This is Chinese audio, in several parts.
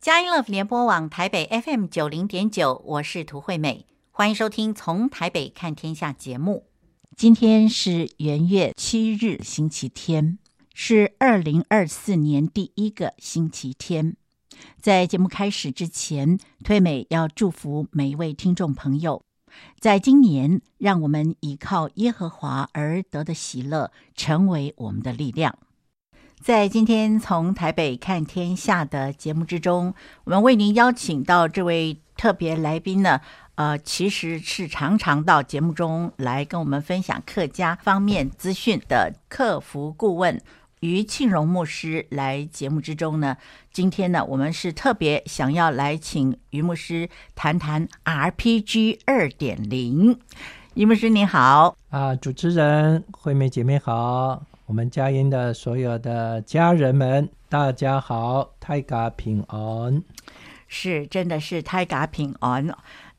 佳音乐联播网台北 FM 九零点九，我是涂惠美，欢迎收听《从台北看天下》节目。今天是元月七日，星期天，是二零二四年第一个星期天。在节目开始之前，惠美要祝福每一位听众朋友，在今年，让我们依靠耶和华而得的喜乐，成为我们的力量。在今天从台北看天下的节目之中，我们为您邀请到这位特别来宾呢，呃，其实是常常到节目中来跟我们分享客家方面资讯的客服顾问于庆荣牧师来节目之中呢。今天呢，我们是特别想要来请于牧师谈谈 RPG 二点零。于牧师您好，啊，主持人惠美姐妹好。我们佳音的所有的家人们，大家好，泰嘎平安，是，真的是泰嘎平安。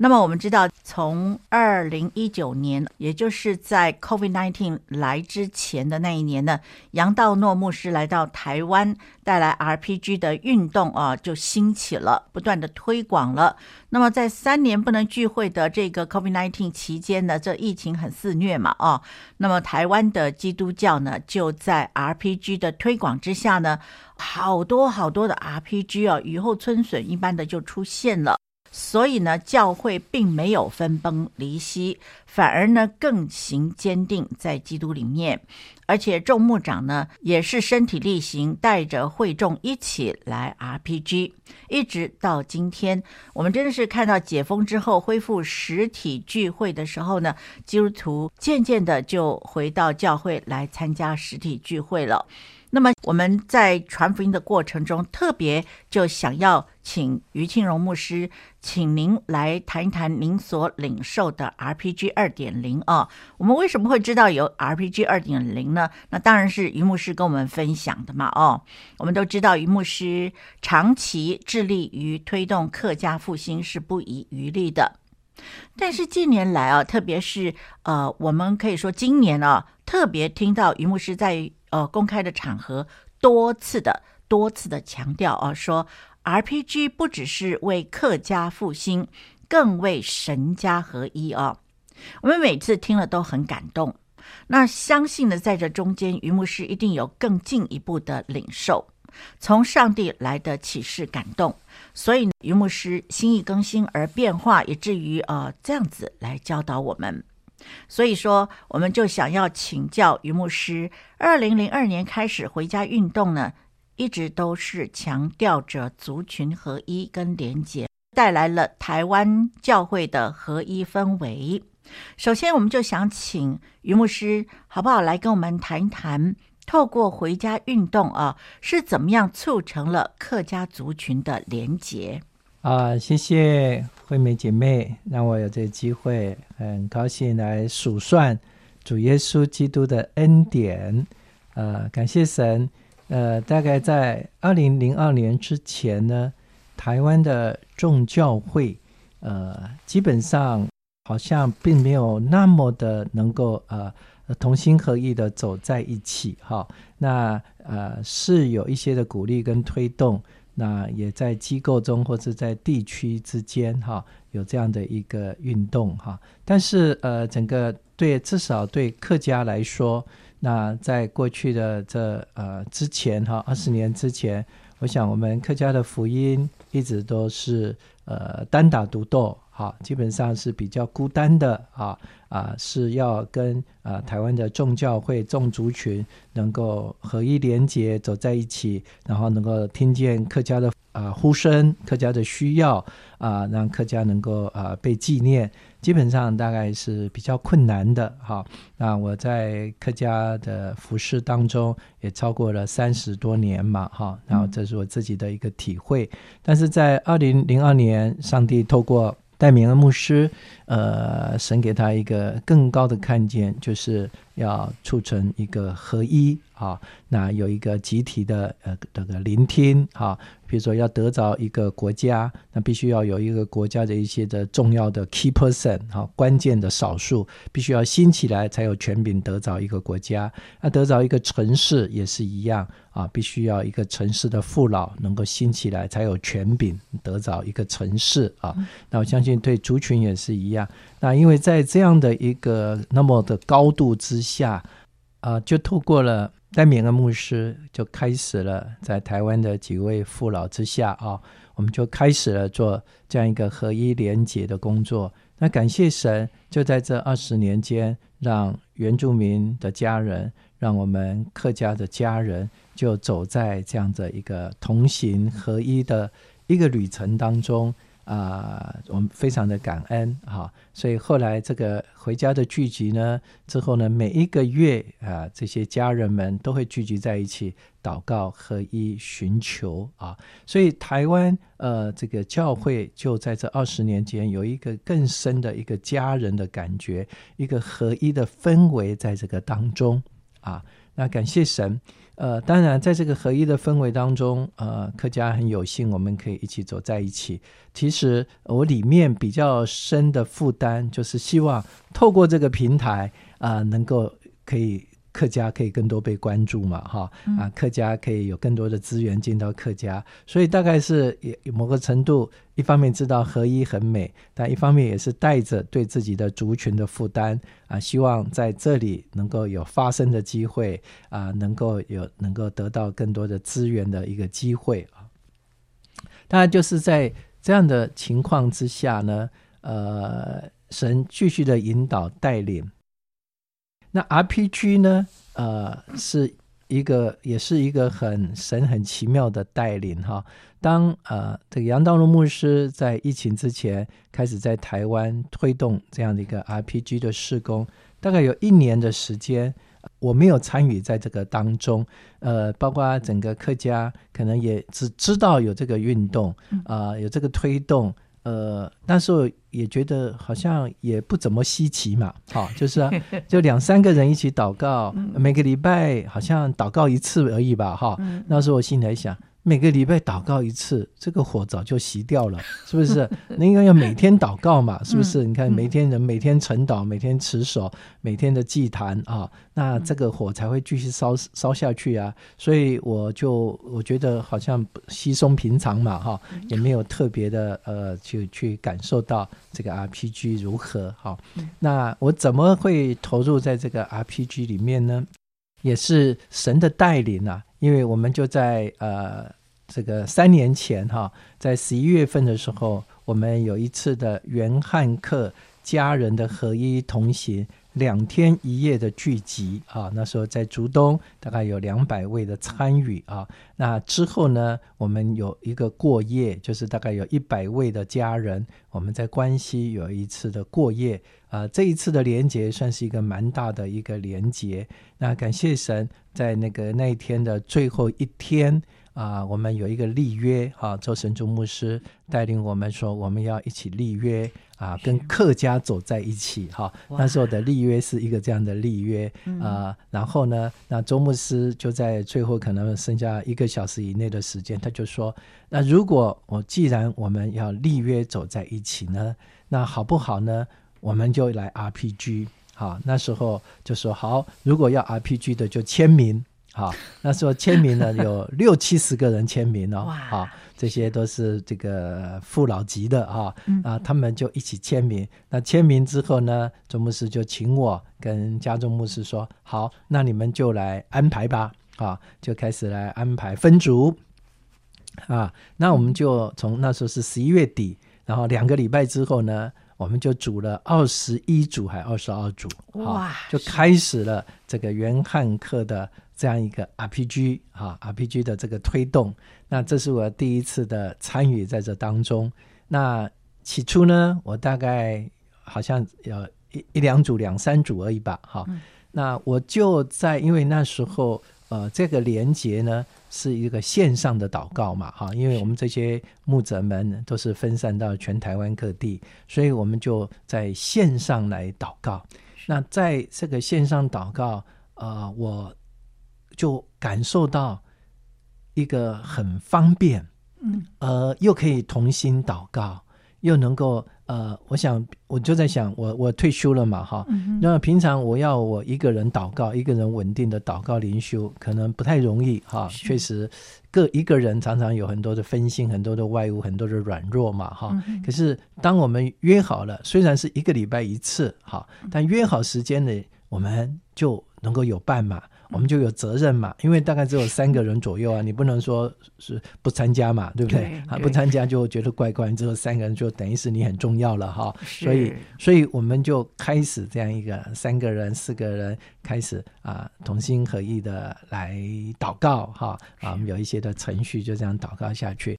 那么我们知道，从二零一九年，也就是在 COVID-19 来之前的那一年呢，杨道诺牧师来到台湾，带来 RPG 的运动啊，就兴起了，不断的推广了。那么在三年不能聚会的这个 COVID-19 期间呢，这疫情很肆虐嘛，啊，那么台湾的基督教呢，就在 RPG 的推广之下呢，好多好多的 RPG 啊，雨后春笋一般的就出现了。所以呢，教会并没有分崩离析，反而呢更行坚定在基督里面，而且众牧长呢也是身体力行，带着会众一起来 RPG，一直到今天，我们真的是看到解封之后恢复实体聚会的时候呢，基督徒渐渐的就回到教会来参加实体聚会了。那么我们在传福音的过程中，特别就想要请于庆荣牧师，请您来谈一谈您所领受的 RPG 二点零啊。我们为什么会知道有 RPG 二点零呢？那当然是于牧师跟我们分享的嘛。哦，我们都知道于牧师长期致力于推动客家复兴，是不遗余力的。但是近年来啊，特别是呃，我们可以说今年啊，特别听到于牧师在。呃，公开的场合多次的、多次的强调啊，说 RPG 不只是为客家复兴，更为神家合一啊。我们每次听了都很感动。那相信呢，在这中间，于牧师一定有更进一步的领受，从上帝来的启示感动，所以于牧师心意更新而变化，以至于呃这样子来教导我们。所以说，我们就想要请教于牧师，二零零二年开始回家运动呢，一直都是强调着族群合一跟连结，带来了台湾教会的合一氛围。首先，我们就想请于牧师，好不好来跟我们谈一谈，透过回家运动啊，是怎么样促成了客家族群的连结？啊，谢谢惠美姐妹，让我有这个机会，很高兴来数算主耶稣基督的恩典。呃，感谢神。呃，大概在二零零二年之前呢，台湾的众教会，呃，基本上好像并没有那么的能够呃同心合意的走在一起。哈，那呃是有一些的鼓励跟推动。那也在机构中或者在地区之间，哈，有这样的一个运动，哈。但是，呃，整个对至少对客家来说，那在过去的这呃之前，哈，二十年之前，我想我们客家的福音一直都是呃单打独斗。啊，基本上是比较孤单的啊啊，是要跟啊台湾的众教会众族群能够合一连结走在一起，然后能够听见客家的啊呼声，客家的需要啊，让客家能够啊被纪念，基本上大概是比较困难的哈。那我在客家的服饰当中也超过了三十多年嘛哈，然后这是我自己的一个体会。但是在二零零二年，上帝透过戴明恩牧师，呃，神给他一个更高的看见，就是要促成一个合一啊，那有一个集体的呃这个聆听哈。比如说要得着一个国家，那必须要有一个国家的一些的重要的 key person 哈，关键的少数必须要兴起来，才有权柄得着一个国家。那得着一个城市也是一样啊，必须要一个城市的父老能够兴起来，才有权柄得着一个城市啊。那我相信对族群也是一样。那因为在这样的一个那么的高度之下啊，就透过了。戴敏恩牧师就开始了，在台湾的几位父老之下啊，我们就开始了做这样一个合一连结的工作。那感谢神，就在这二十年间，让原住民的家人，让我们客家的家人，就走在这样的一个同行合一的一个旅程当中。啊、我们非常的感恩哈，所以后来这个回家的聚集呢，之后呢，每一个月啊，这些家人们都会聚集在一起祷告、合一、寻求啊，所以台湾呃，这个教会就在这二十年间有一个更深的一个家人的感觉，一个合一的氛围在这个当中啊，那感谢神。呃，当然，在这个合一的氛围当中，呃，客家很有幸，我们可以一起走在一起。其实我里面比较深的负担，就是希望透过这个平台啊，能够可以。客家可以更多被关注嘛，哈啊，客家可以有更多的资源进到客家，所以大概是也某个程度，一方面知道合一很美，但一方面也是带着对自己的族群的负担啊，希望在这里能够有发声的机会啊，能够有能够得到更多的资源的一个机会啊。当然就是在这样的情况之下呢，呃，神继续的引导带领。那 RPG 呢？呃，是一个，也是一个很神、很奇妙的带领哈。当呃，这个杨道荣牧师在疫情之前开始在台湾推动这样的一个 RPG 的施工，大概有一年的时间，我没有参与在这个当中。呃，包括整个客家可能也只知道有这个运动啊，呃，有这个推动。呃，那时候也觉得好像也不怎么稀奇嘛，好，就是啊，就两三个人一起祷告，每个礼拜好像祷告一次而已吧，哈。那时候我心里想。每个礼拜祷告一次，这个火早就熄掉了，是不是？那应该要每天祷告嘛，是不是？你看，每天人每天晨祷，每天持守，每天的祭坛啊，那这个火才会继续烧烧下去啊。所以我就我觉得好像稀松平常嘛，哈，也没有特别的呃，去去感受到这个 RPG 如何好。那我怎么会投入在这个 RPG 里面呢？也是神的带领啊。因为我们就在呃这个三年前哈，在十一月份的时候，我们有一次的原汉客家人的合一同行两天一夜的聚集啊，那时候在竹东大概有两百位的参与啊。那之后呢，我们有一个过夜，就是大概有一百位的家人，我们在关西有一次的过夜啊。这一次的连结算是一个蛮大的一个连结。那感谢神，在那个那一天的最后一天啊，我们有一个立约啊，周神助牧师带领我们说，我们要一起立约啊，跟客家走在一起哈、啊。那时候的立约是一个这样的立约啊。然后呢，那周牧师就在最后可能剩下一个小时以内的时间，他就说：那如果我既然我们要立约走在一起呢，那好不好呢？我们就来 RPG。好，那时候就说好，如果要 RPG 的就签名。好，那时候签名呢 有六七十个人签名哦。好，这些都是这个父老级的啊啊，他们就一起签名。那签名之后呢，周牧师就请我跟家中牧师说，好，那你们就来安排吧。啊，就开始来安排分组。啊，那我们就从那时候是十一月底，然后两个礼拜之后呢。我们就组了二十一组还二十二组，哇，就开始了这个原汉克的这样一个 RPG 啊 RPG 的这个推动。那这是我第一次的参与在这当中。那起初呢，我大概好像有一一两组、两三组而已吧，哈。那我就在因为那时候呃，这个连结呢。是一个线上的祷告嘛，哈，因为我们这些牧者们都是分散到全台湾各地，所以我们就在线上来祷告。那在这个线上祷告，呃，我就感受到一个很方便，嗯，呃，又可以同心祷告，又能够。呃，我想我就在想，我我退休了嘛，哈、嗯，那平常我要我一个人祷告，一个人稳定的祷告灵修，可能不太容易，哈，确实，各一个人常常有很多的分心，很多的外物，很多的软弱嘛，哈、嗯。可是当我们约好了，虽然是一个礼拜一次，哈，但约好时间呢，我们就能够有伴嘛。我们就有责任嘛，因为大概只有三个人左右啊，你不能说是不参加嘛，对不对？啊，不参加就觉得怪怪，只有三个人就等于是你很重要了哈。所以，所以我们就开始这样一个三个人、四个人开始啊，同心合意的来祷告哈啊，我们有一些的程序就这样祷告下去。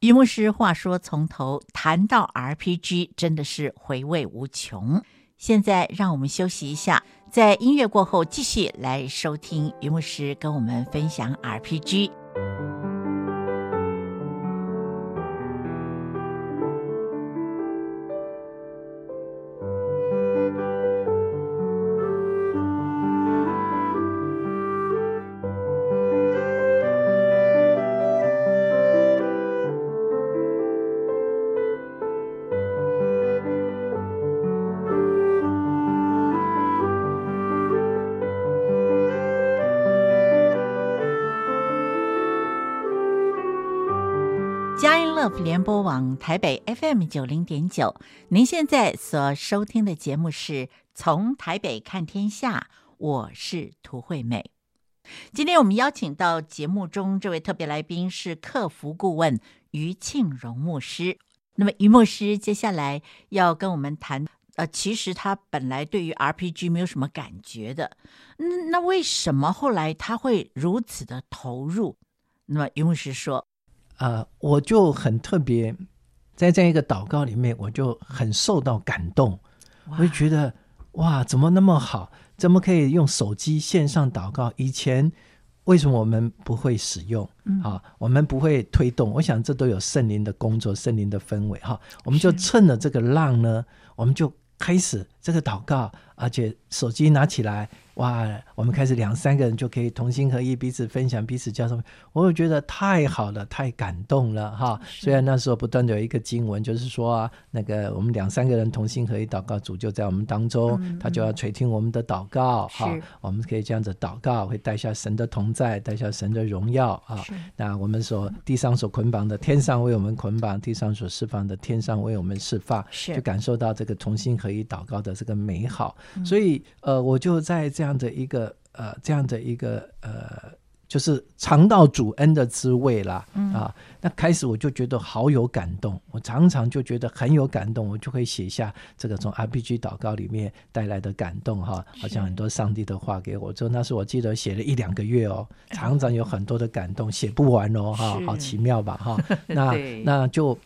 于牧师话说从头谈到 RPG，真的是回味无穷。现在让我们休息一下。在音乐过后，继续来收听于牧师跟我们分享 RPG。联播网台北 FM 九零点九，您现在所收听的节目是从台北看天下，我是涂惠美。今天我们邀请到节目中这位特别来宾是客服顾问于庆荣牧师。那么于牧师接下来要跟我们谈，呃，其实他本来对于 RPG 没有什么感觉的，嗯，那为什么后来他会如此的投入？那么于牧师说。啊、呃，我就很特别，在这样一个祷告里面，我就很受到感动。我就觉得，哇，怎么那么好？怎么可以用手机线上祷告？以前为什么我们不会使用？嗯、啊，我们不会推动。我想这都有圣灵的工作，圣灵的氛围。哈，我们就趁着这个浪呢，我们就开始这个祷告，而且手机拿起来。哇，我们开始两三个人就可以同心合意，彼此分享，彼此交什么？我就觉得太好了，太感动了哈！虽然那时候不断的有一个经文，就是说啊，那个我们两三个人同心合意祷告，主就在我们当中，嗯、他就要垂听我们的祷告哈。我们可以这样子祷告，会带下神的同在，带下神的荣耀啊。那我们所地上所捆绑的，天上为我们捆绑；地上所释放的，天上为我们释放。就感受到这个同心合意祷告的这个美好。所以呃，我就在这。这样的一个呃，这样的一个呃，就是尝到主恩的滋味啦。嗯、啊。那开始我就觉得好有感动，我常常就觉得很有感动，我就会写下这个从 RPG 祷告里面带来的感动哈，好像很多上帝的话给我。就那时我记得写了一两个月哦，常常有很多的感动，写不完哦哈，好奇妙吧哈。那那就。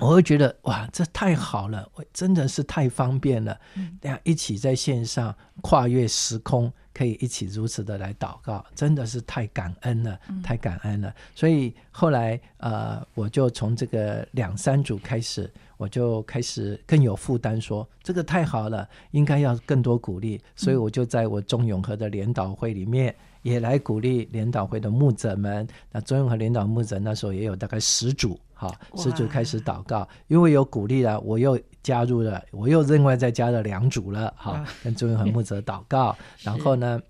我会觉得哇，这太好了，真的是太方便了。大家一起在线上跨越时空，可以一起如此的来祷告，真的是太感恩了，太感恩了。所以后来呃，我就从这个两三组开始，我就开始更有负担说，说这个太好了，应该要更多鼓励。所以我就在我中永和的联祷会里面，也来鼓励联祷会的牧者们。那中永和联祷牧者那时候也有大概十组。好，十组开始祷告，因为有鼓励了，我又加入了，我又另外再加了两组了，好，跟中永和牧者祷告，然后呢。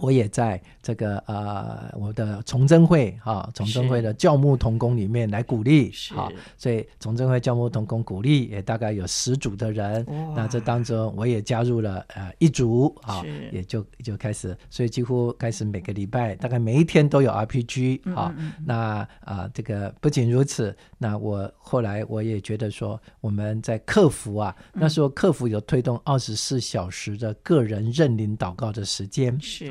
我也在这个呃，我的崇祯会哈，崇祯会的教牧同工里面来鼓励，好，所以崇祯会教牧同工鼓励也大概有十组的人，那这当中我也加入了呃一组，啊，也就就开始，所以几乎开始每个礼拜大概每一天都有 RPG，好，那啊、呃、这个不仅如此，那我后来我也觉得说我们在客服啊，那时候客服有推动二十四小时的个人认领祷告的时间，是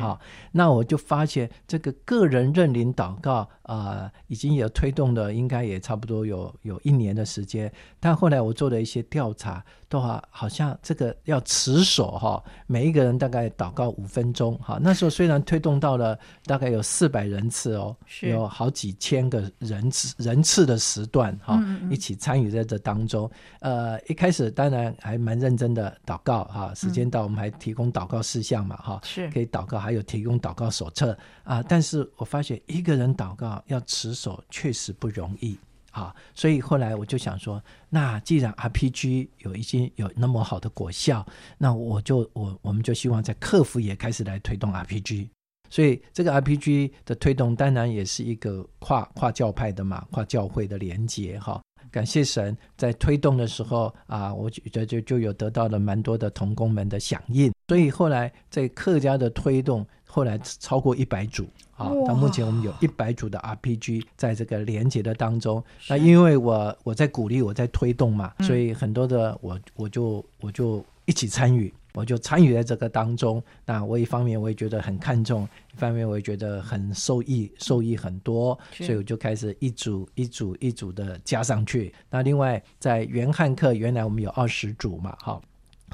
那我就发现这个个人认领祷告啊、已经有推动的，应该也差不多有有一年的时间。但后来我做了一些调查，都好好像这个要持守哈，每一个人大概祷告五分钟哈。那时候虽然推动到了大概有四百人次哦，有好几千个人次人次的时段哈，一起参与在这当中。呃，一开始当然还蛮认真的祷告哈，时间到我们还提供祷告事项嘛哈，是可以祷告，还有提供祷告手册啊。但是我发现一个人祷告要持守确实不容易。啊，所以后来我就想说，那既然 RPG 有已经有那么好的果效，那我就我我们就希望在客服也开始来推动 RPG。所以这个 RPG 的推动，当然也是一个跨跨教派的嘛，跨教会的连结哈。感谢神，在推动的时候啊，我觉得就就有得到了蛮多的同工们的响应。所以后来在客家的推动，后来超过一百组。啊，到目前我们有一百组的 RPG 在这个连接的当中。那因为我我在鼓励，我在推动嘛，所以很多的我我就我就一起参与，我就参与在这个当中。那我一方面我也觉得很看重，一方面我也觉得很受益，受益很多，所以我就开始一组一组一组的加上去。那另外在原汉课，原来我们有二十组嘛，好。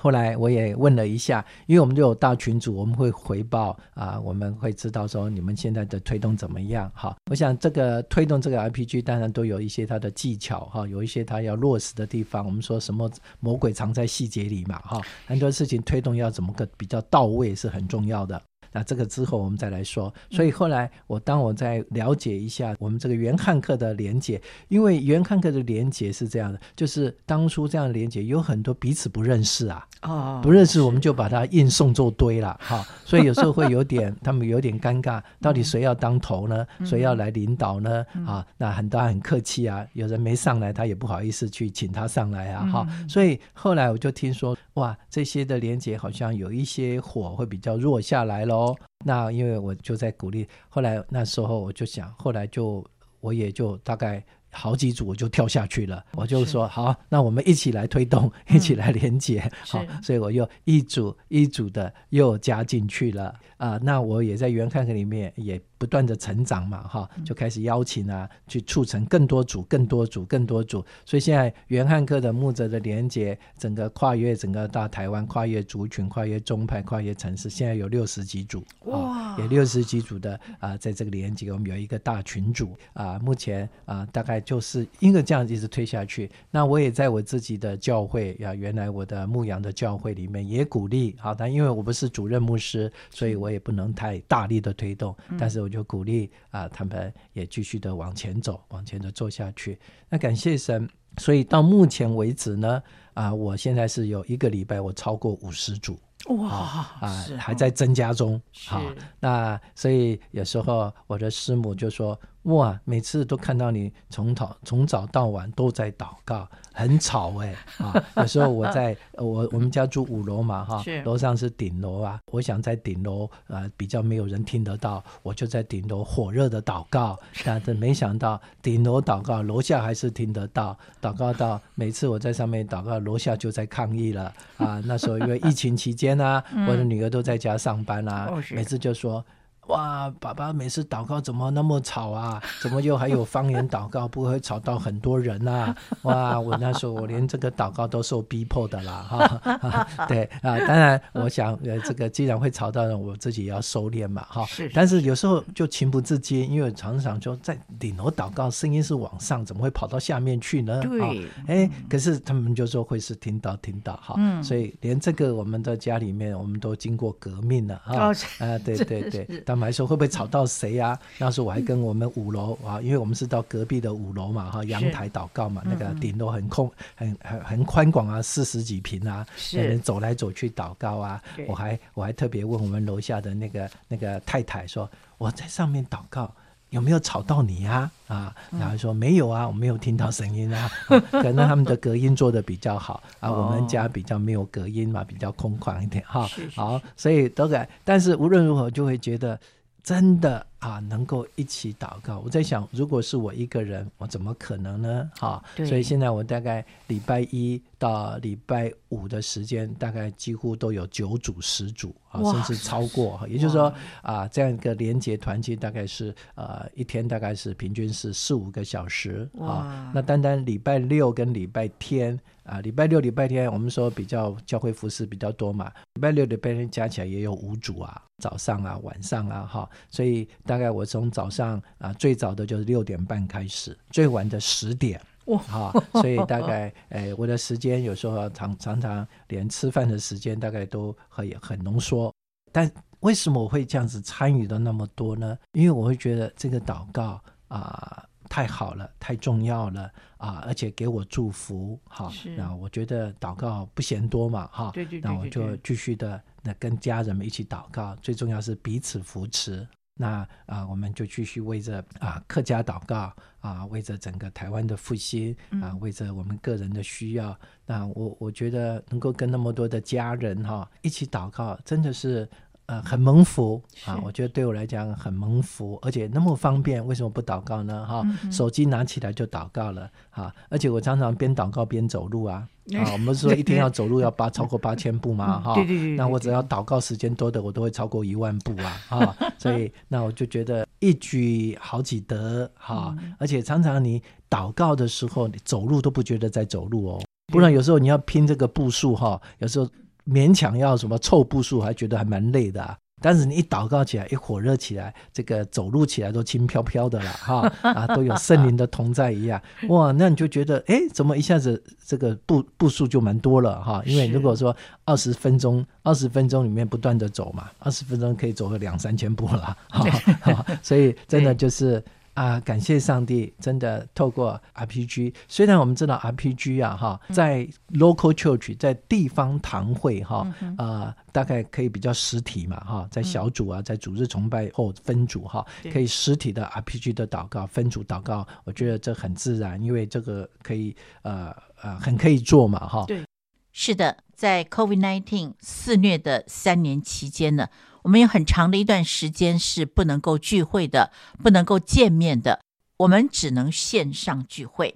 后来我也问了一下，因为我们就有大群组，我们会回报啊，我们会知道说你们现在的推动怎么样。哈，我想这个推动这个 RPG 当然都有一些它的技巧哈，有一些它要落实的地方。我们说什么魔鬼藏在细节里嘛哈，很多事情推动要怎么个比较到位是很重要的。那这个之后我们再来说。所以后来我当我在了解一下我们这个原汉克的连结，因为原汉克的连结是这样的，就是当初这样的连结有很多彼此不认识啊，哦，不认识我们就把它硬送做堆了哈。所以有时候会有点他们有点尴尬，到底谁要当头呢？谁要来领导呢？啊，那很多很客气啊，有人没上来，他也不好意思去请他上来啊哈。所以后来我就听说哇，这些的连接好像有一些火会比较弱下来喽。那因为我就在鼓励，后来那时候我就想，后来就我也就大概好几组我就跳下去了，我就说好，那我们一起来推动，一起来连结，嗯、好，所以我又一组一组的又加进去了啊、呃。那我也在原汉课里面也。不断的成长嘛，哈，就开始邀请啊，去促成更多组、更多组、更多组。所以现在原汉课的牧者的连接，整个跨越整个大台湾，跨越族群，跨越宗派，跨越城市，现在有六十几组，哇，有六十几组的啊、呃，在这个连接，我们有一个大群组啊、呃，目前啊、呃，大概就是因为这样一直推下去。那我也在我自己的教会呀、呃，原来我的牧羊的教会里面也鼓励，啊，但因为我不是主任牧师，所以我也不能太大力的推动，但是我。就鼓励啊，他们也继续的往前走，往前的做下去。那感谢神，所以到目前为止呢，啊，我现在是有一个礼拜我超过五十组，哇啊，啊还在增加中。好，那所以有时候我的师母就说。哇！每次都看到你从早从早到晚都在祷告，很吵哎、欸、啊！有时候我在我我们家住五楼嘛哈，楼上是顶楼啊。我想在顶楼啊比较没有人听得到，我就在顶楼火热的祷告。但是没想到顶楼祷告，楼下还是听得到。祷告到每次我在上面祷告，楼下就在抗议了啊！那时候因为疫情期间啊，我的女儿都在家上班啊，每次就说。哇，爸爸每次祷告怎么那么吵啊？怎么又还有方言祷告，不会吵到很多人啊？哇，我那时候我连这个祷告都受逼迫的啦，哈，对啊，当然我想呃，这个既然会吵到人，我自己也要收敛嘛，哈。是。但是有时候就情不自禁，因为常常就在顶楼祷告，声音是往上，怎么会跑到下面去呢？对。哎，可是他们就说会是听到听到哈，嗯，所以连这个我们的家里面，我们都经过革命了啊，啊，对对对。还说会不会吵到谁呀、啊？那时候我还跟我们五楼啊，因为我们是到隔壁的五楼嘛，哈，阳台祷告嘛，那个顶楼很空，很很很宽广啊，四十几平啊，人走来走去祷告啊。我还我还特别问我们楼下的那个那个太太说，我在上面祷告有没有吵到你呀、啊？啊，然后说没有啊，我没有听到声音啊，啊。可能他们的隔音做的比较好啊，我们家比较没有隔音嘛，比较空旷一点哈。好，所以都改，但是无论如何就会觉得。真的啊，能够一起祷告。我在想，如果是我一个人，我怎么可能呢？哈，所以现在我大概礼拜一到礼拜五的时间，大概几乎都有九组、十组啊，甚至超过。也就是说啊，这样一个连结团契，大概是呃一天大概是平均是四五个小时啊。那单单礼拜六跟礼拜天。啊，礼拜六、礼拜天，我们说比较教会服饰比较多嘛。礼拜六、礼拜天加起来也有五组啊，早上啊、晚上啊，哈。所以大概我从早上啊，最早的就是六点半开始，最晚的十点，哇，哈。所以大概，哎，我的时间有时候常常常连吃饭的时间大概都很很浓缩。但为什么我会这样子参与的那么多呢？因为我会觉得这个祷告啊。太好了，太重要了啊！而且给我祝福，哈。那我觉得祷告不嫌多嘛，哈。对对对。那我就继续的那跟家人们一起祷告，最重要是彼此扶持。那啊，我们就继续为着啊客家祷告啊，为着整个台湾的复兴啊，为着我们个人的需要。嗯、那我我觉得能够跟那么多的家人哈一起祷告，真的是。呃，很蒙福啊！我觉得对我来讲很蒙福，而且那么方便，为什么不祷告呢？哈、嗯，手机拿起来就祷告了哈，而且我常常边祷告边走路啊啊！我们说一天要走路要八 超过八千步嘛哈，那我只要祷告时间多的，我都会超过一万步啊啊！所以那我就觉得一举好几得哈，而且常常你祷告的时候，你走路都不觉得在走路哦，不然有时候你要拼这个步数哈，有时候。勉强要什么凑步数，还觉得还蛮累的啊。但是你一祷告起来，一火热起来，这个走路起来都轻飘飘的了哈啊，都有圣灵的同在一样哇。那你就觉得，哎，怎么一下子这个步步数就蛮多了哈？因为如果说二十分钟，二十分钟里面不断的走嘛，二十分钟可以走个两三千步了哈。所以真的就是。啊，感谢上帝！真的透过 RPG，虽然我们知道 RPG 啊，哈，在 local church，在地方堂会哈，啊，大概可以比较实体嘛，哈，在小组啊，在主日崇拜后分组哈，可以实体的 RPG 的祷告，分组祷告，我觉得这很自然，因为这个可以呃呃很可以做嘛，哈。对，是的，在 COVID-19 肆虐的三年期间呢。我们有很长的一段时间是不能够聚会的，不能够见面的，我们只能线上聚会。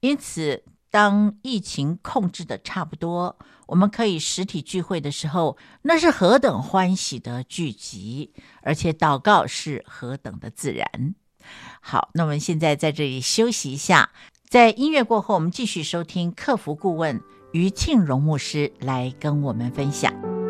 因此，当疫情控制的差不多，我们可以实体聚会的时候，那是何等欢喜的聚集，而且祷告是何等的自然。好，那我们现在在这里休息一下，在音乐过后，我们继续收听客服顾问于庆荣牧师来跟我们分享。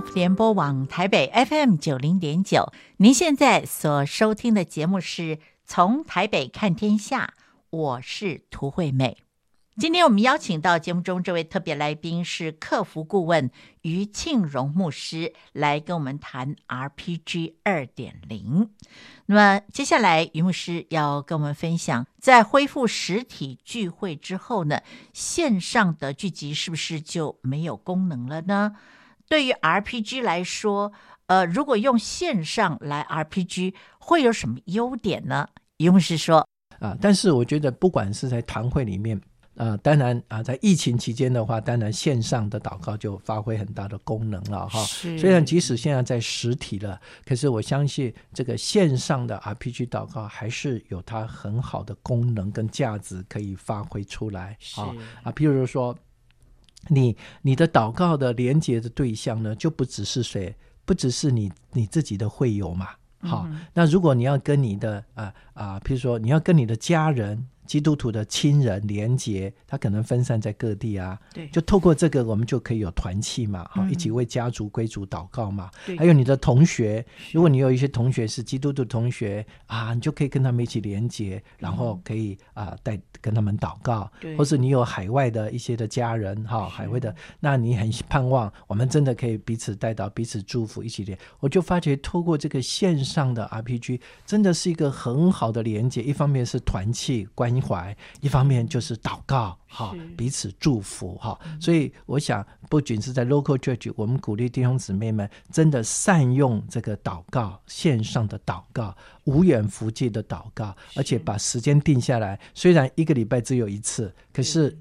联播网台北 FM 九零点九，您现在所收听的节目是从台北看天下，我是涂惠美。今天我们邀请到节目中这位特别来宾是客服顾问于庆荣牧师，来跟我们谈 RPG 二点零。那么接下来于牧师要跟我们分享，在恢复实体聚会之后呢，线上的聚集是不是就没有功能了呢？对于 RPG 来说，呃，如果用线上来 RPG，会有什么优点呢？一牧师说啊，但是我觉得不管是在堂会里面，啊，当然啊，在疫情期间的话，当然线上的祷告就发挥很大的功能了哈。虽然即使现在在实体了，可是我相信这个线上的 RPG 祷告还是有它很好的功能跟价值可以发挥出来啊啊，譬如说。你你的祷告的连接的对象呢，就不只是谁，不只是你你自己的会友嘛。好，嗯、那如果你要跟你的啊啊，譬如说你要跟你的家人。基督徒的亲人连结，他可能分散在各地啊。对，就透过这个，我们就可以有团契嘛，哈、嗯，一起为家族归主祷告嘛。对，还有你的同学，如果你有一些同学是基督徒同学啊，你就可以跟他们一起连结，然后可以啊带跟他们祷告。对，或是你有海外的一些的家人哈，海外的，那你很盼望我们真的可以彼此带到，彼此祝福，一起连。我就发觉透过这个线上的 RPG，真的是一个很好的连接。一方面是团契关。关怀，一方面就是祷告哈，彼此祝福哈。所以我想，不仅是在 local church，我们鼓励弟兄姊妹们真的善用这个祷告，线上的祷告，无远弗届的祷告，而且把时间定下来。虽然一个礼拜只有一次，可是。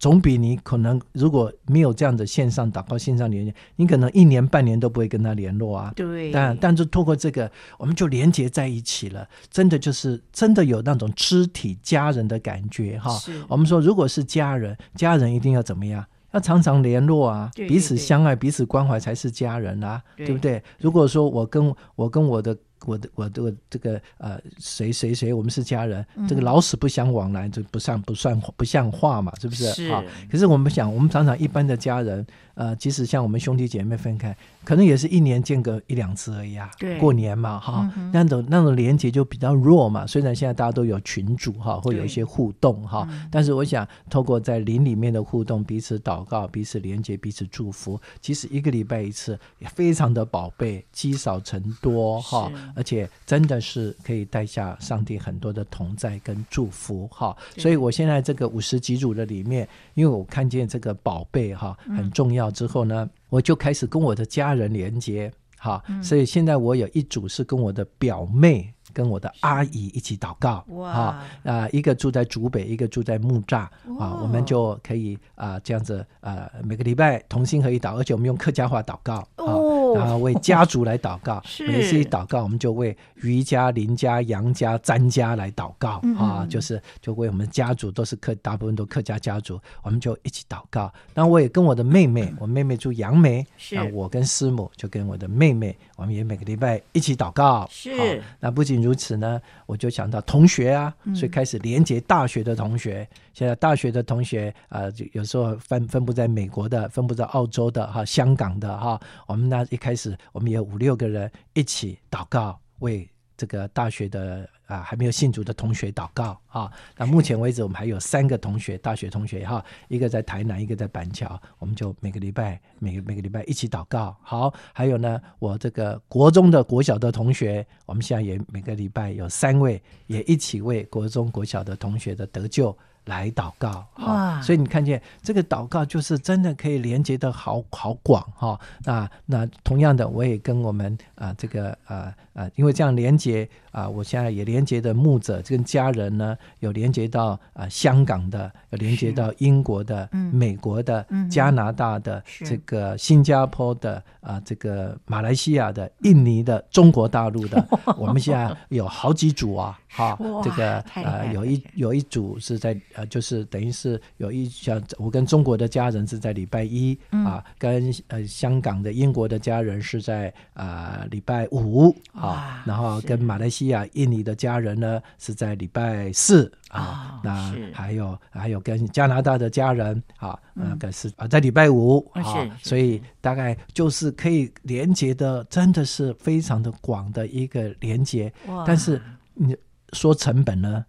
总比你可能如果没有这样的线上祷告、线上连接，你可能一年半年都不会跟他联络啊。对。但但是透过这个，我们就连接在一起了，真的就是真的有那种肢体家人的感觉哈。是。我们说，如果是家人，家人一定要怎么样？要常常联络啊，彼此相爱、彼此关怀才是家人啊，对，对不对？如果说我跟我跟我的。我的我的这个呃谁谁谁，我们是家人，嗯、这个老死不相往来，这不算不算不像话嘛，是不是？是。好，可是我们想，我们常常一般的家人，呃，即使像我们兄弟姐妹分开。可能也是一年见个一两次而已啊，对，过年嘛哈，那种那种连接就比较弱嘛。虽然现在大家都有群主哈，会有一些互动哈，但是我想透过在灵里面的互动，彼此祷告，彼此连接，彼此祝福，其实一个礼拜一次也非常的宝贝，积少成多哈，而且真的是可以带下上帝很多的同在跟祝福哈。所以我现在这个五十几组的里面，因为我看见这个宝贝哈很重要之后呢。我就开始跟我的家人连接，哈，所以现在我有一组是跟我的表妹。跟我的阿姨一起祷告，哇啊、呃，一个住在竹北，一个住在木栅啊，我们就可以啊、呃、这样子啊、呃，每个礼拜同心合一祷，而且我们用客家话祷告，哦，然后为家族来祷告，每次一祷告，我们就为余家、林家、杨家、詹家来祷告、嗯、啊，就是就为我们家族都是客，大部分都客家家族，我们就一起祷告。然后我也跟我的妹妹，我妹妹住杨梅，啊，我跟师母就跟我的妹妹，我们也每个礼拜一起祷告，是，那不仅。如此呢，我就想到同学啊，所以开始连接大学的同学。嗯、现在大学的同学啊、有时候分分布在美国的，分布在澳洲的哈，香港的哈。我们那一开始，我们有五六个人一起祷告，为这个大学的。啊，还没有信主的同学祷告啊！那目前为止，我们还有三个同学，大学同学哈，一个在台南，一个在板桥，我们就每个礼拜，每个每个礼拜一起祷告。好，还有呢，我这个国中的国小的同学，我们现在也每个礼拜有三位，也一起为国中国小的同学的得救。来祷告，哈，所以你看见这个祷告，就是真的可以连接的好好广哈。那那同样的，我也跟我们啊这个啊啊，因为这样连接啊，我现在也连接的牧者跟家人呢，有连接到啊香港的，有连接到英国的、美国的、加拿大的、这个新加坡的啊，这个马来西亚的、印尼的、中国大陆的，我们现在有好几组啊，哈，这个呃有一有一组是在。呃，就是等于是有一像我跟中国的家人是在礼拜一、嗯、啊，跟呃香港的、英国的家人是在啊礼拜五啊，然后跟马来西亚、印尼的家人呢是在礼拜四啊，那还有还有跟加拿大的家人啊，那个是啊在礼拜五啊，所以大概就是可以连接的，真的是非常的广的一个连接。但是你说成本呢？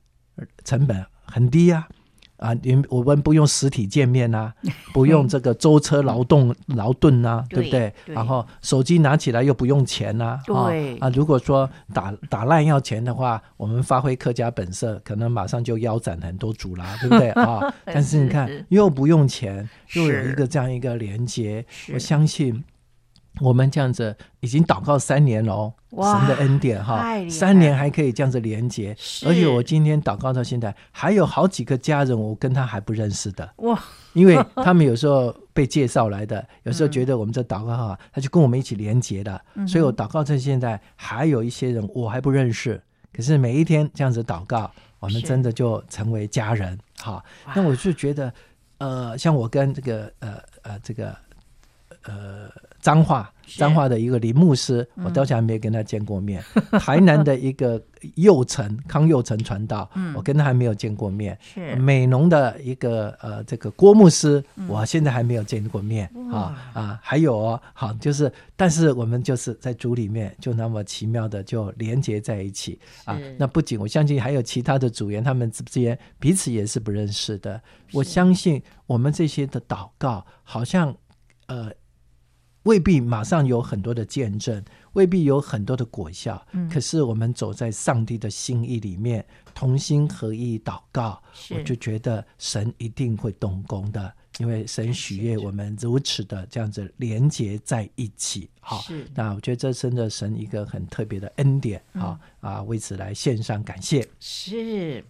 成本。很低呀，啊，啊，你我们不用实体见面啊，不用这个舟车劳动劳顿啊，对不对？对，然后手机拿起来又不用钱呐，对啊，啊，如果说打打烂要钱的话，我们发挥客家本色，可能马上就腰斩很多组啦，对不对啊？但是你看，又不用钱，又有一个这样一个连接，我相信。我们这样子已经祷告三年了哦，神的恩典哈，三年还可以这样子连接，而且我今天祷告到现在，还有好几个家人我跟他还不认识的。哇，因为他们有时候被介绍来的，有时候觉得我们这祷告哈，他就跟我们一起连接的，所以我祷告到现在还有一些人我还不认识，可是每一天这样子祷告，我们真的就成为家人哈。那我就觉得，呃，像我跟这个呃呃这个呃。彰化，彰化的一个林牧师，我到现在还没有跟他见过面。嗯、台南的一个佑成康佑成传道，嗯，我跟他还没有见过面。是美浓的一个呃这个郭牧师，我现在还没有见过面。嗯、啊啊，还有哦，好，就是但是我们就是在主里面就那么奇妙的就连接在一起啊。那不仅我相信还有其他的组员，他们之间彼此也是不认识的。我相信我们这些的祷告，好像呃。未必马上有很多的见证，未必有很多的果效。嗯，可是我们走在上帝的心意里面，同心合意祷告，我就觉得神一定会动工的，因为神许愿我们如此的这样子连接在一起。好，那我觉得这真的神一个很特别的恩典。好、嗯、啊，为此来献上感谢。是。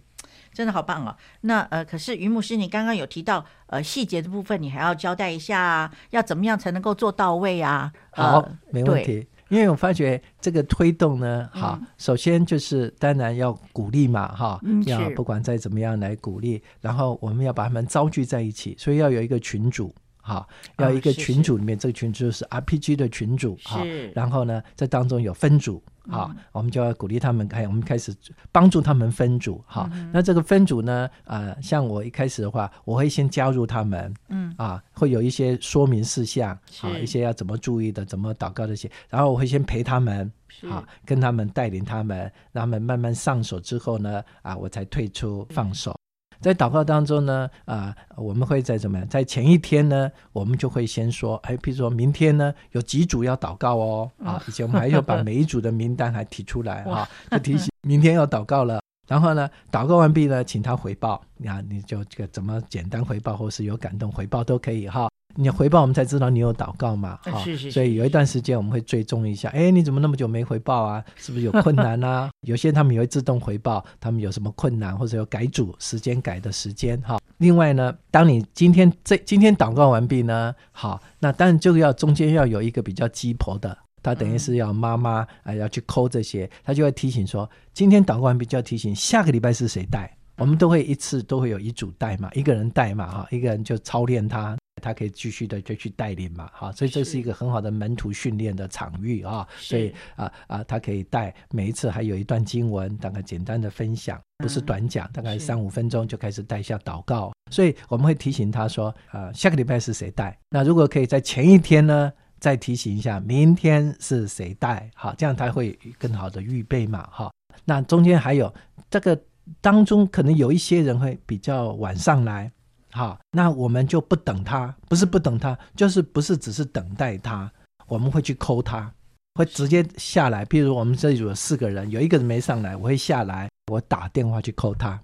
真的好棒哦！那呃，可是于牧师，你刚刚有提到呃细节的部分，你还要交代一下啊，要怎么样才能够做到位啊？好，呃、没问题。因为我发觉这个推动呢，好，嗯、首先就是当然要鼓励嘛，哈、嗯，要不管再怎么样来鼓励，然后我们要把他们招聚在一起，所以要有一个群组。好，要一个群组里面，哦、是是这个群组是 RPG 的群组，好，然后呢，这当中有分组，好，嗯、我们就要鼓励他们，开，我们开始帮助他们分组，好，嗯、那这个分组呢，啊、呃，像我一开始的话，我会先加入他们，嗯，啊，会有一些说明事项，啊，一些要怎么注意的，怎么祷告这些，然后我会先陪他们，好，跟他们带领他们，让他们慢慢上手之后呢，啊，我才退出放手。在祷告当中呢，啊、呃，我们会在怎么样？在前一天呢，我们就会先说，哎，比如说明天呢，有几组要祷告哦，啊，以前我们还要把每一组的名单还提出来哈，就提醒明天要祷告了。然后呢，祷告完毕呢，请他回报，你看你就这个怎么简单回报，或是有感动回报都可以哈。你回报我们才知道你有祷告嘛，哈，所以有一段时间我们会追踪一下，哎，你怎么那么久没回报啊？是不是有困难啊？有些他们也会自动回报，他们有什么困难或者有改组时间改的时间哈。另外呢，当你今天这今天祷告完毕呢，好，那当然就要中间要有一个比较鸡婆的，他等于是要妈妈啊、呃、要去抠这些，他就会提醒说，今天祷告完毕就要提醒下个礼拜是谁带，我们都会一次都会有一组带嘛，一个人带嘛哈，一个人就操练他。他可以继续的就去带领嘛，哈，所以这是一个很好的门徒训练的场域啊，所以啊啊，他可以带每一次还有一段经文，大概简单的分享，不是短讲，大概三五分钟就开始带一下祷告，所以我们会提醒他说，啊，下个礼拜是谁带？那如果可以在前一天呢，再提醒一下，明天是谁带？好，这样他会更好的预备嘛，哈。那中间还有这个当中可能有一些人会比较晚上来。好，那我们就不等他，不是不等他，就是不是只是等待他，我们会去抠他，会直接下来。譬如我们这组有四个人，有一个人没上来，我会下来，我打电话去抠他。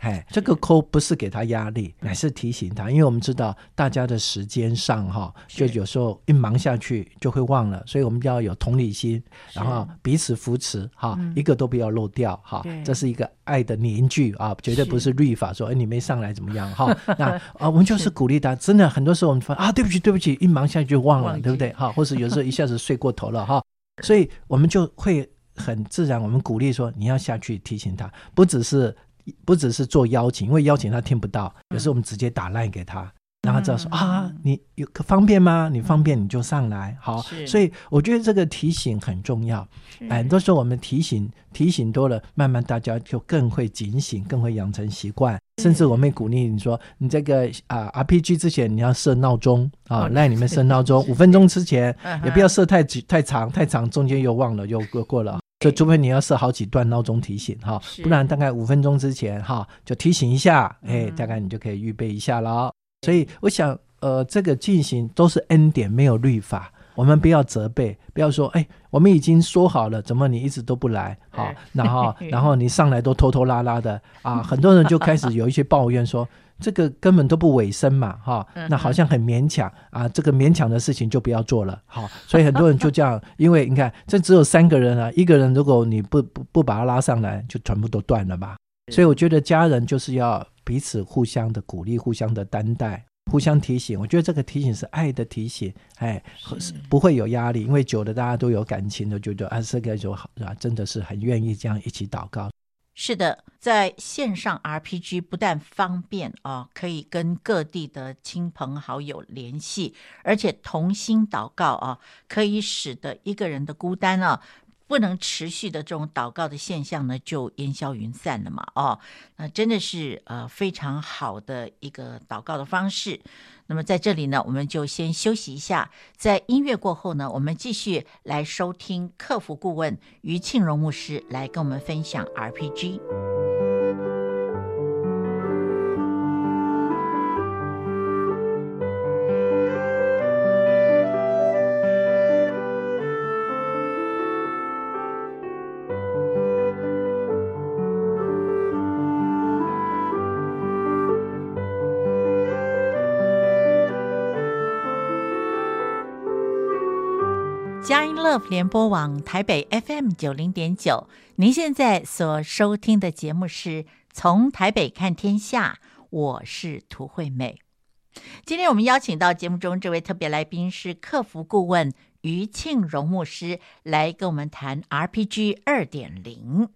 哎，这个抠不是给他压力，乃是提醒他，因为我们知道大家的时间上哈，就有时候一忙下去就会忘了，所以我们要有同理心，然后彼此扶持哈，一个都不要漏掉哈，这是一个爱的凝聚啊，绝对不是律法说哎你没上来怎么样哈，那啊我们就是鼓励他，真的很多时候我们说啊对不起对不起，一忙下去就忘了，对不对？哈？或是有时候一下子睡过头了哈，所以我们就会很自然，我们鼓励说你要下去提醒他，不只是。不只是做邀请，因为邀请他听不到，有时候我们直接打 line 给他，让他知道说啊，你有可方便吗？你方便你就上来，好。所以我觉得这个提醒很重要。很多时候我们提醒提醒多了，慢慢大家就更会警醒，更会养成习惯。甚至我们鼓励你说，你这个啊 RPG 之前你要设闹钟啊，line 里面设闹钟，五分钟之前也不要设太太长，太长中间又忘了又过过了。所以，除非你要设好几段闹钟提醒哈，不然大概五分钟之前哈就提醒一下，哎，大概你就可以预备一下了。所以，我想，呃，这个进行都是恩典，没有律法。我们不要责备，不要说，哎，我们已经说好了，怎么你一直都不来？好，然后，然后你上来都拖拖拉拉的啊，很多人就开始有一些抱怨说。这个根本都不委身嘛，哈，那好像很勉强啊，这个勉强的事情就不要做了，好，所以很多人就这样，因为你看这只有三个人啊，一个人如果你不不不把他拉上来，就全部都断了吧。所以我觉得家人就是要彼此互相的鼓励，互相的担待，互相提醒。我觉得这个提醒是爱的提醒，哎，不会有压力，因为久了大家都有感情的，觉得啊这个就好啊，真的是很愿意这样一起祷告。是的，在线上 RPG 不但方便啊，可以跟各地的亲朋好友联系，而且同心祷告啊，可以使得一个人的孤单啊，不能持续的这种祷告的现象呢，就烟消云散了嘛。哦，那真的是呃非常好的一个祷告的方式。那么在这里呢，我们就先休息一下，在音乐过后呢，我们继续来收听客服顾问于庆荣牧师来跟我们分享 RPG。佳音 Love 联播网台北 FM 九零点九，您现在所收听的节目是从台北看天下，我是涂惠美。今天我们邀请到节目中这位特别来宾是客服顾问余庆荣牧师，来跟我们谈 RPG 二点零。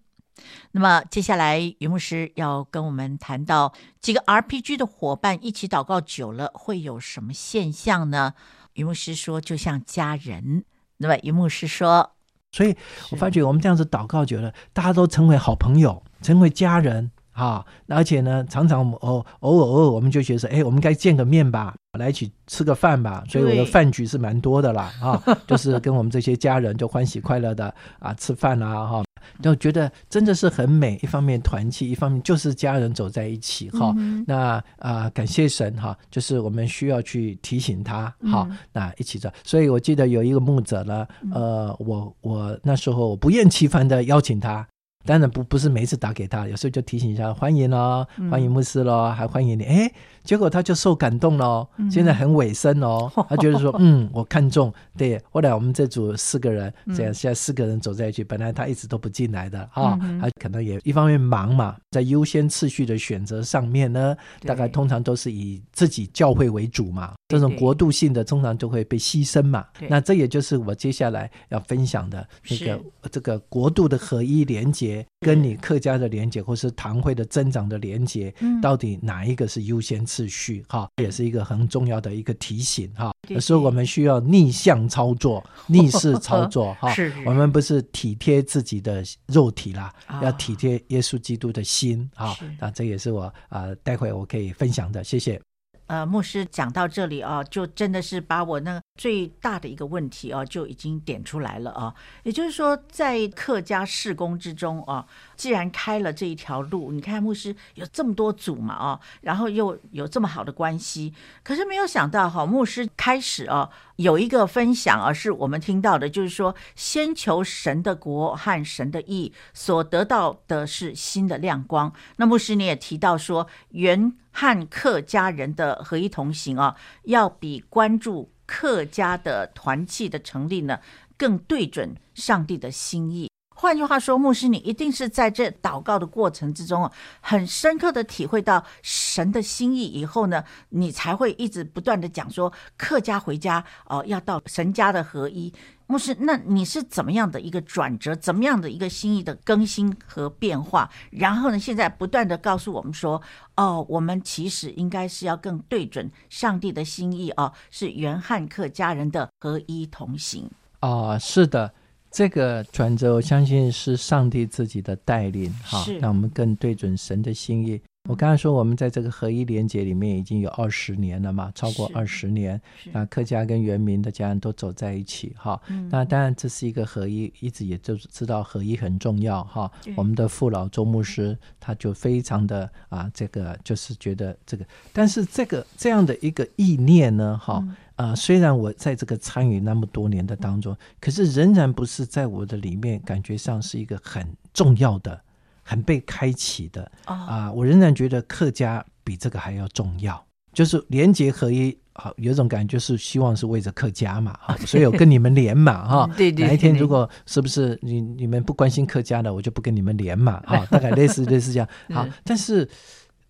那么接下来于牧师要跟我们谈到几个 RPG 的伙伴一起祷告久了会有什么现象呢？于牧师说，就像家人。那么一牧师说，所以我发觉我们这样子祷告久了，大家都成为好朋友，成为家人啊！而且呢，常常偶偶尔偶尔，我们就觉得，哎，我们该见个面吧，来一起吃个饭吧。所以我的饭局是蛮多的啦，啊，就是跟我们这些家人就欢喜快乐的啊吃饭啊，哈。就觉得真的是很美，一方面团契，一方面就是家人走在一起哈。那啊、呃，感谢神哈，就是我们需要去提醒他哈、嗯。那一起走，所以我记得有一个牧者呢，呃，我我那时候我不厌其烦的邀请他。当然不不是每一次打给他，有时候就提醒一下，欢迎哦，欢迎牧师喽，还欢迎你。哎，结果他就受感动了，现在很委身哦，他觉得说，嗯，我看中。对，后来我们这组四个人，这样现在四个人走在一起，本来他一直都不进来的啊，他可能也一方面忙嘛，在优先次序的选择上面呢，大概通常都是以自己教会为主嘛，这种国度性的通常都会被牺牲嘛。那这也就是我接下来要分享的那个这个国度的合一连结。跟你客家的连接，或是堂会的增长的连结，到底哪一个是优先次序？哈，也是一个很重要的一个提醒哈。有时候我们需要逆向操作、逆势操作 哈。我们不是体贴自己的肉体啦，要体贴耶稣基督的心啊。那这也是我啊，待会我可以分享的。谢谢。呃，牧师讲到这里啊，就真的是把我那个最大的一个问题啊，就已经点出来了啊。也就是说，在客家事工之中啊，既然开了这一条路，你看牧师有这么多组嘛啊，然后又有这么好的关系，可是没有想到哈，牧师开始啊有一个分享啊，是我们听到的，就是说先求神的国和神的义，所得到的是新的亮光。那牧师你也提到说原。和客家人的合一同行啊，要比关注客家的团契的成立呢，更对准上帝的心意。换句话说，牧师，你一定是在这祷告的过程之中啊，很深刻的体会到神的心意以后呢，你才会一直不断的讲说客家回家哦，要到神家的合一。牧师，那你是怎么样的一个转折？怎么样的一个心意的更新和变化？然后呢，现在不断的告诉我们说，哦，我们其实应该是要更对准上帝的心意哦，是原汉克家人的合一同行。哦，是的，这个转折，我相信是上帝自己的带领哈，让我们更对准神的心意。我刚才说，我们在这个合一连结里面已经有二十年了嘛，超过二十年。那客家跟原民的家人都走在一起，哈。那当然这是一个合一，一直也就知道合一很重要，哈。我们的父老周牧师他就非常的啊，这个就是觉得这个，但是这个这样的一个意念呢，哈，啊，虽然我在这个参与那么多年的当中，可是仍然不是在我的里面感觉上是一个很重要的。很被开启的。啊、呃，我仍然觉得客家比这个还要重要，就是连结合一好，有一种感觉是希望是为着客家嘛，哈，所以我跟你们连嘛，哈，对对，哪一天如果是不是你你们不关心客家的，我就不跟你们连嘛，哈，大概类似类似这样，好，但是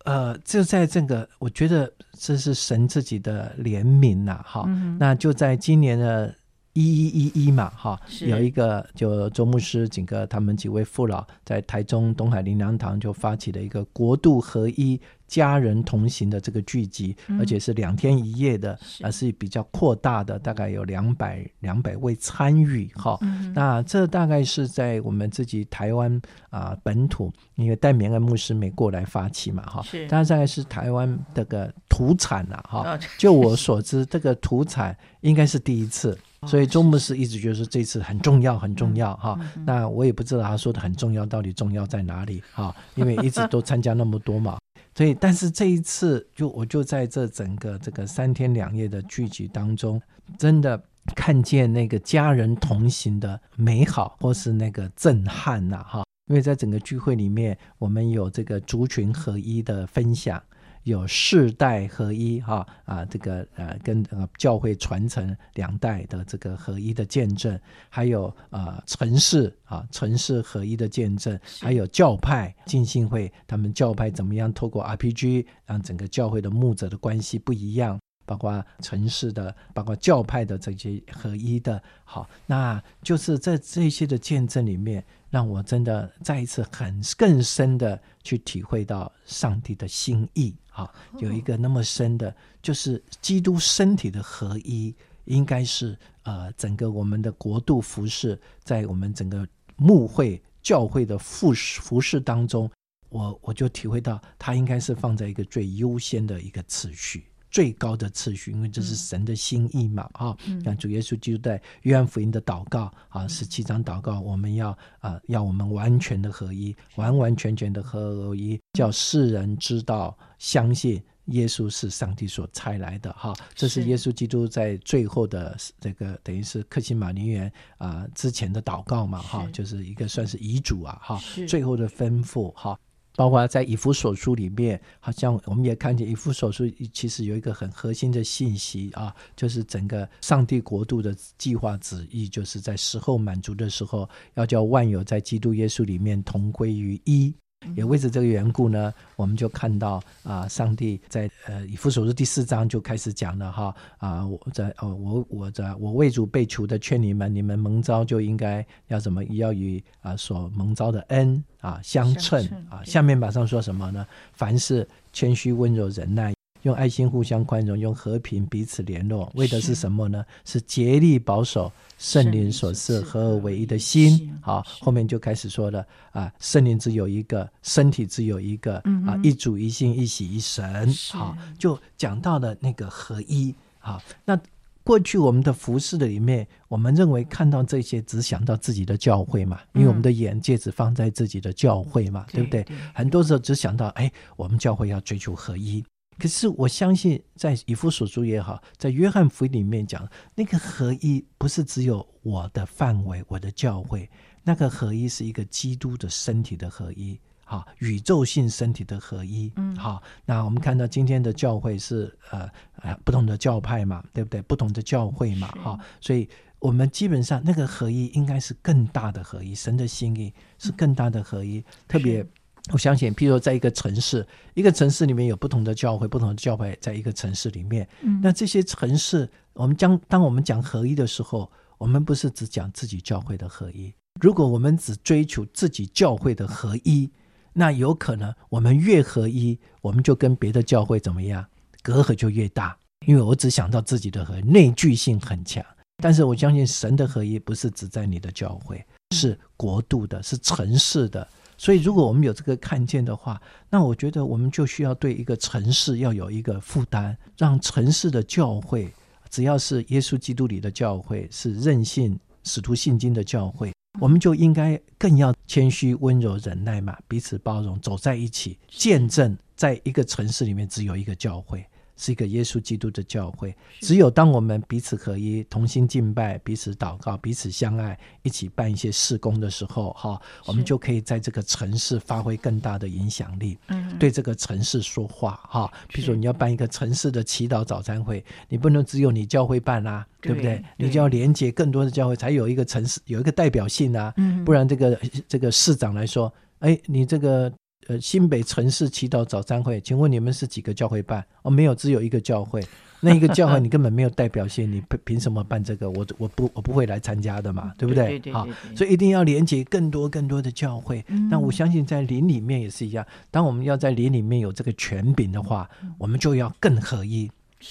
呃，就在这个，我觉得这是神自己的怜悯呐，哈，那就在今年的。一一一一嘛，哈，有一个就周牧师景哥他们几位父老在台中东海林良堂就发起了一个国度合一家人同行的这个聚集，嗯、而且是两天一夜的，而是比较扩大的，大概有两百两百位参与，哈、嗯。那这大概是在我们自己台湾啊、呃、本土，因为戴明恩牧师没过来发起嘛，哈。是。大概是台湾这个土产啊，哈。就我所知，这个土产应该是第一次。所以周牧师一直觉得说这次很重要，很重要哈。那我也不知道他说的很重要到底重要在哪里哈，因为一直都参加那么多嘛。所以，但是这一次就我就在这整个这个三天两夜的聚集当中，真的看见那个家人同行的美好，或是那个震撼呐哈。因为在整个聚会里面，我们有这个族群合一的分享。有世代合一哈啊，这个呃跟呃教会传承两代的这个合一的见证，还有呃城市啊城市合一的见证，还有教派浸信会他们教派怎么样透过 RPG 让整个教会的牧者的关系不一样。包括城市的，包括教派的这些合一的，好，那就是在这些的见证里面，让我真的再一次很更深的去体会到上帝的心意，好，有一个那么深的，就是基督身体的合一，应该是呃整个我们的国度服饰，在我们整个牧会教会的服饰服饰当中，我我就体会到，它应该是放在一个最优先的一个次序。最高的次序，因为这是神的心意嘛，啊、嗯，像主耶稣基督在约翰福音的祷告啊，十七章祷告，我们要啊，要我们完全的合一，完完全全的合而一，叫世人知道、相信耶稣是上帝所差来的，哈，这是耶稣基督在最后的这个等于是克西马尼园啊之前的祷告嘛，哈，就是一个算是遗嘱啊，哈，最后的吩咐，哈。包括在以弗所书里面，好像我们也看见以弗所书其实有一个很核心的信息啊，就是整个上帝国度的计划旨意，就是在时候满足的时候，要叫万有在基督耶稣里面同归于一。也为着这个缘故呢，我们就看到啊，上帝在呃以弗所书第四章就开始讲了哈啊，我在哦我我在我为主被囚的劝你们，你们蒙召就应该要怎么要与啊所蒙召的恩啊相称啊。下面马上说什么呢？凡事谦虚温柔忍耐。用爱心互相宽容，用和平彼此联络，为的是什么呢？是竭力保守圣灵所赐合而为一的心。好，后面就开始说了啊，圣灵只有一个，身体只有一个、嗯、啊，一主一信一喜一神。好，就讲到了那个合一。好，那过去我们的服饰的里面，我们认为看到这些只想到自己的教会嘛，因为我们的眼界只放在自己的教会嘛，嗯、对不对，对？很多时候只想到哎，我们教会要追求合一。可是我相信，在以弗所书也好，在约翰福音里面讲，那个合一不是只有我的范围，我的教会，那个合一是一个基督的身体的合一，好，宇宙性身体的合一。嗯，好，那我们看到今天的教会是呃呃不同的教派嘛，对不对？不同的教会嘛，好，所以我们基本上那个合一应该是更大的合一，神的心意是更大的合一，嗯、特别。我相信，譬如说，在一个城市，一个城市里面有不同的教会，不同的教会在一个城市里面。嗯，那这些城市，我们将当我们讲合一的时候，我们不是只讲自己教会的合一。如果我们只追求自己教会的合一，那有可能我们越合一，我们就跟别的教会怎么样，隔阂就越大。因为我只想到自己的合一，内聚性很强。但是我相信神的合一不是只在你的教会，是国度的，是城市的。所以，如果我们有这个看见的话，那我觉得我们就需要对一个城市要有一个负担，让城市的教会，只要是耶稣基督里的教会，是任性使徒信经的教会，我们就应该更要谦虚、温柔、忍耐嘛，彼此包容，走在一起，见证在一个城市里面只有一个教会。是一个耶稣基督的教会。只有当我们彼此合一、同心敬拜、彼此祷告、彼此相爱，一起办一些事工的时候，哈，我们就可以在这个城市发挥更大的影响力。嗯，对这个城市说话，哈。比如说你要办一个城市的祈祷早餐会，你不能只有你教会办啦、啊，对不对？你就要连接更多的教会，才有一个城市有一个代表性啊。嗯，不然这个这个市长来说，哎，你这个。呃，新北城市祈祷早餐会，请问你们是几个教会办？哦，没有，只有一个教会。那一个教会你根本没有代表性，你凭凭什么办这个？我我不我不会来参加的嘛，对不对？好，所以一定要连接更多更多的教会。那我相信在灵里面也是一样。当我们要在灵里面有这个权柄的话，我们就要更合一，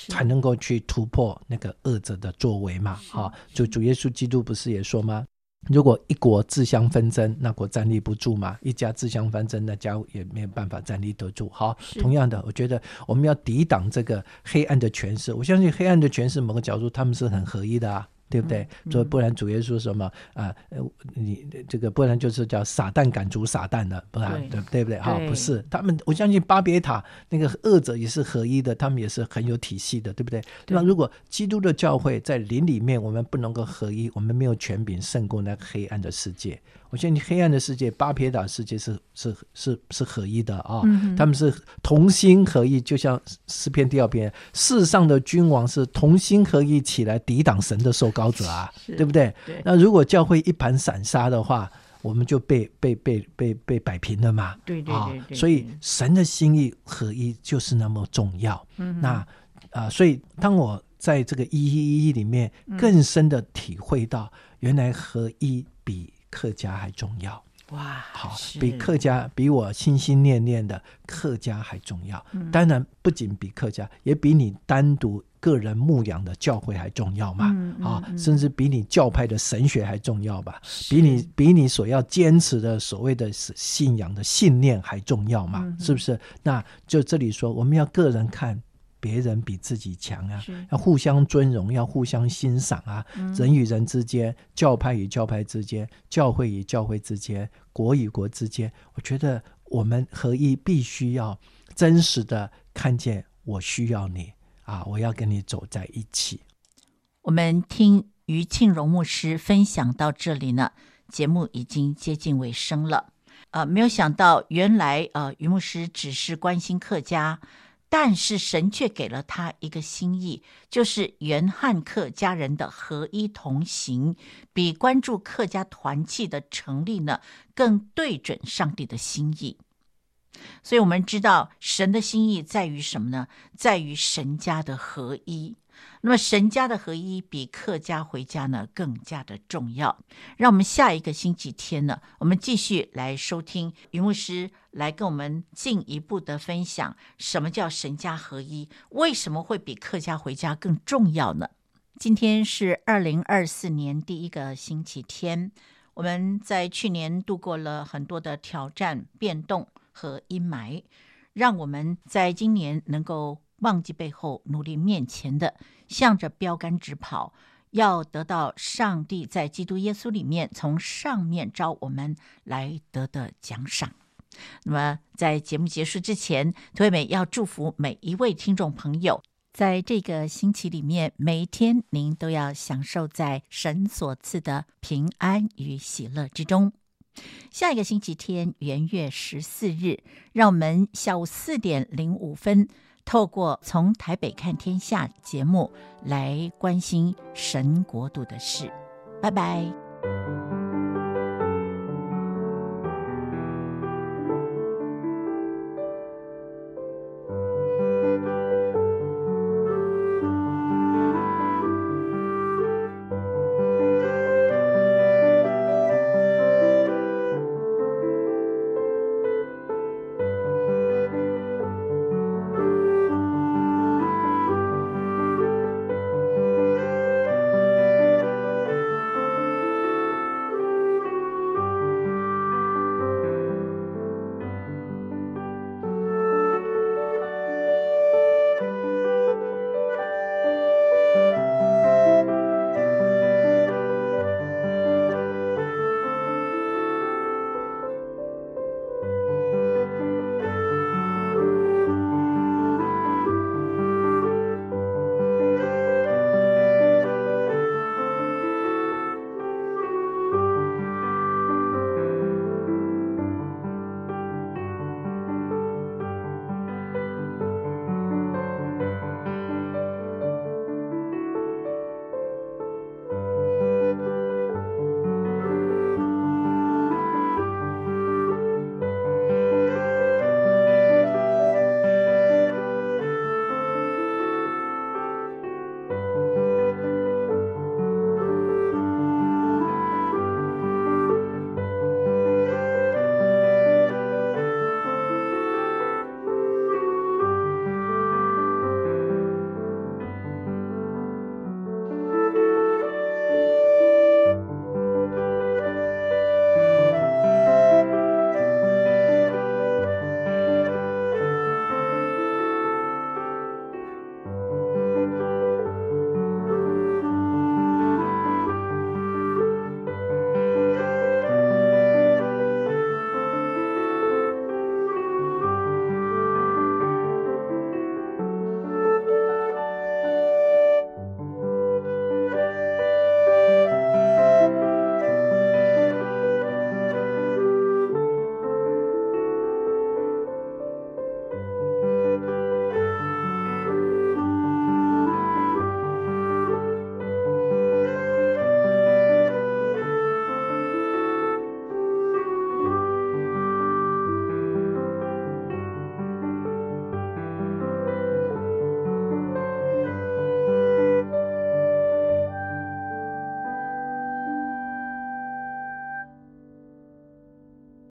才能够去突破那个恶者的作为嘛。好，就主耶稣基督不是也说吗？如果一国自相纷争，那国站立不住嘛；一家自相纷争，那家也没有办法站立得住。好，同样的，我觉得我们要抵挡这个黑暗的权势。我相信黑暗的权势，某个角度他们是很合一的啊。对不对？所以不然主耶稣说什么啊？呃，你这个不然就是叫撒旦赶逐撒旦了，不然对对不对？哈，不是他们，我相信巴别塔那个二者也是合一的，他们也是很有体系的，对不对？对吧？如果基督的教会在灵里面，我们不能够合一，我们没有权柄胜过那个黑暗的世界。我相信黑暗的世界，巴别塔世界是是是是合一的啊，嗯、他们是同心合一，就像诗篇第二篇，世上的君王是同心合一起来抵挡神的受膏者啊，对不对？对。那如果教会一盘散沙的话，我们就被被被被被摆平了嘛。对对对，对，对，对。所以神的心意合一就是那么重要。嗯。那啊、呃，所以当我在这个一一一里面更深的体会到，原来合一比客家还重要哇！好，比客家比我心心念念的客家还重要。嗯、当然，不仅比客家，也比你单独个人牧养的教会还重要嘛。嗯嗯、啊，甚至比你教派的神学还重要吧？比你比你所要坚持的所谓的信仰的信念还重要嘛？嗯、是不是？那就这里说，我们要个人看。别人比自己强啊，要互相尊荣，要互相欣赏啊。嗯、人与人之间，教派与教派之间，教会与教会之间，国与国之间，我觉得我们合一必须要真实的看见，我需要你啊，我要跟你走在一起。我们听于庆荣牧师分享到这里呢，节目已经接近尾声了。呃，没有想到，原来呃，于牧师只是关心客家。但是神却给了他一个心意，就是原汉客家人的合一同行，比关注客家团契的成立呢更对准上帝的心意。所以，我们知道神的心意在于什么呢？在于神家的合一。那么，神家的合一比客家回家呢更加的重要。让我们下一个星期天呢，我们继续来收听于牧师来跟我们进一步的分享，什么叫神家合一？为什么会比客家回家更重要呢？今天是二零二四年第一个星期天，我们在去年度过了很多的挑战、变动和阴霾，让我们在今年能够。忘记背后，努力面前的，向着标杆直跑，要得到上帝在基督耶稣里面从上面召我们来得的奖赏。那么，在节目结束之前，涂惠美要祝福每一位听众朋友，在这个星期里面，每一天您都要享受在神所赐的平安与喜乐之中。下一个星期天，元月十四日，让我们下午四点零五分。透过从台北看天下节目来关心神国度的事，拜拜。